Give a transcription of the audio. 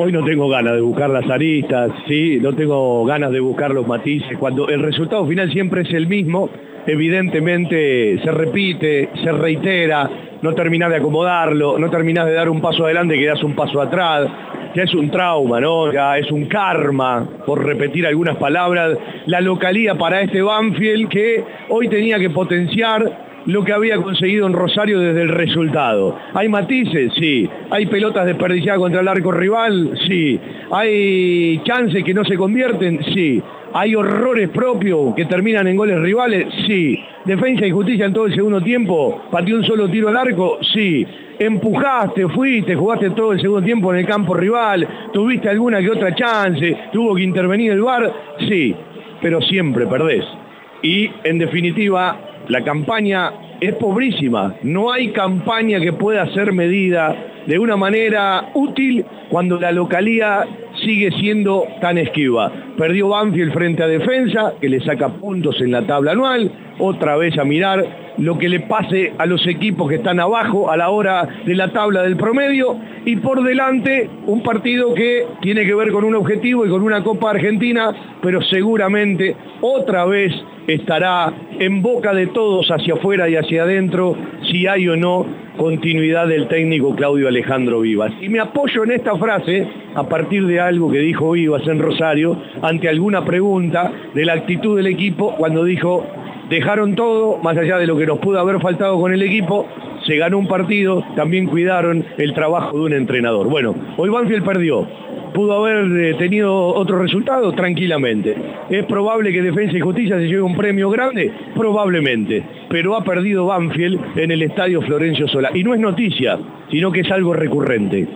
Hoy no tengo ganas de buscar las aristas, sí, no tengo ganas de buscar los matices. Cuando el resultado final siempre es el mismo, evidentemente se repite, se reitera, no terminás de acomodarlo, no terminás de dar un paso adelante, das un paso atrás, ya es un trauma, ¿no? Ya es un karma, por repetir algunas palabras, la localía para este Banfield que hoy tenía que potenciar lo que había conseguido en Rosario desde el resultado. ¿Hay matices? Sí. ¿Hay pelotas desperdiciadas contra el arco rival? Sí. ¿Hay chances que no se convierten? Sí. ¿Hay horrores propios que terminan en goles rivales? Sí. ¿Defensa y justicia en todo el segundo tiempo? ¿Pateó un solo tiro al arco? Sí. ¿Empujaste, fuiste, jugaste todo el segundo tiempo en el campo rival? ¿Tuviste alguna que otra chance? ¿Tuvo que intervenir el VAR? Sí. Pero siempre perdés. Y en definitiva, la campaña es pobrísima. No hay campaña que pueda ser medida de una manera útil cuando la localía sigue siendo tan esquiva. Perdió Banfield frente a Defensa, que le saca puntos en la tabla anual, otra vez a mirar lo que le pase a los equipos que están abajo a la hora de la tabla del promedio y por delante un partido que tiene que ver con un objetivo y con una Copa Argentina, pero seguramente otra vez estará en boca de todos hacia afuera y hacia adentro si hay o no continuidad del técnico Claudio Alejandro Vivas. Y me apoyo en esta frase a partir de algo que dijo Vivas en Rosario ante alguna pregunta de la actitud del equipo cuando dijo dejaron todo, más allá de lo que nos pudo haber faltado con el equipo, se ganó un partido, también cuidaron el trabajo de un entrenador. Bueno, hoy Banfield perdió, pudo haber eh, tenido otro resultado tranquilamente. ¿Es probable que Defensa y Justicia se lleve un premio grande? Probablemente. Pero ha perdido Banfield en el estadio Florencio Sola. Y no es noticia, sino que es algo recurrente.